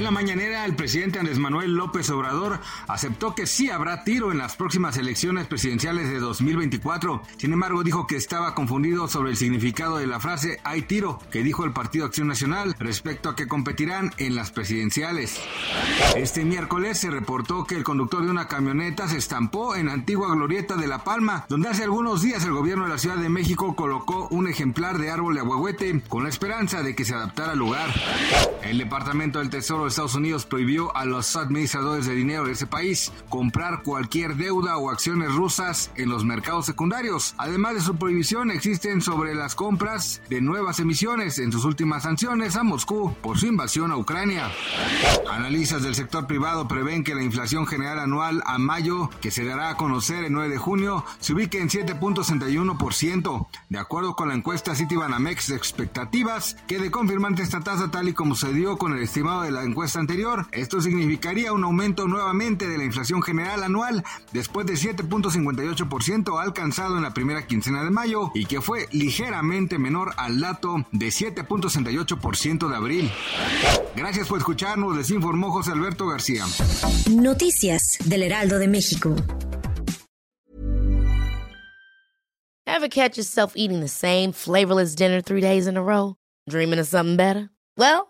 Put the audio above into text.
En la mañanera, el presidente Andrés Manuel López Obrador aceptó que sí habrá tiro en las próximas elecciones presidenciales de 2024. Sin embargo, dijo que estaba confundido sobre el significado de la frase hay tiro que dijo el Partido Acción Nacional respecto a que competirán en las presidenciales. Este miércoles se reportó que el conductor de una camioneta se estampó en Antigua Glorieta de La Palma, donde hace algunos días el gobierno de la Ciudad de México colocó un ejemplar de árbol de aguahuete con la esperanza de que se adaptara al lugar. El Departamento del Tesoro de Estados Unidos prohibió a los administradores de dinero de ese país comprar cualquier deuda o acciones rusas en los mercados secundarios. Además de su prohibición, existen sobre las compras de nuevas emisiones en sus últimas sanciones a Moscú por su invasión a Ucrania. Analistas del sector privado prevén que la inflación general anual a mayo, que se dará a conocer el 9 de junio, se ubique en 7.61%. De acuerdo con la encuesta Citibanamex de expectativas, quede confirmante esta tasa tal y como se dio con el estimado de la encuesta anterior. Esto significaría un aumento nuevamente de la inflación general anual después de 7.58% alcanzado en la primera quincena de mayo y que fue ligeramente menor al dato de 7.68% de abril. Gracias por escucharnos, les informó José Alberto García. Noticias del Heraldo de México. Ever catch yourself eating the same flavorless dinner three days in a row? Dreaming of something better? Well,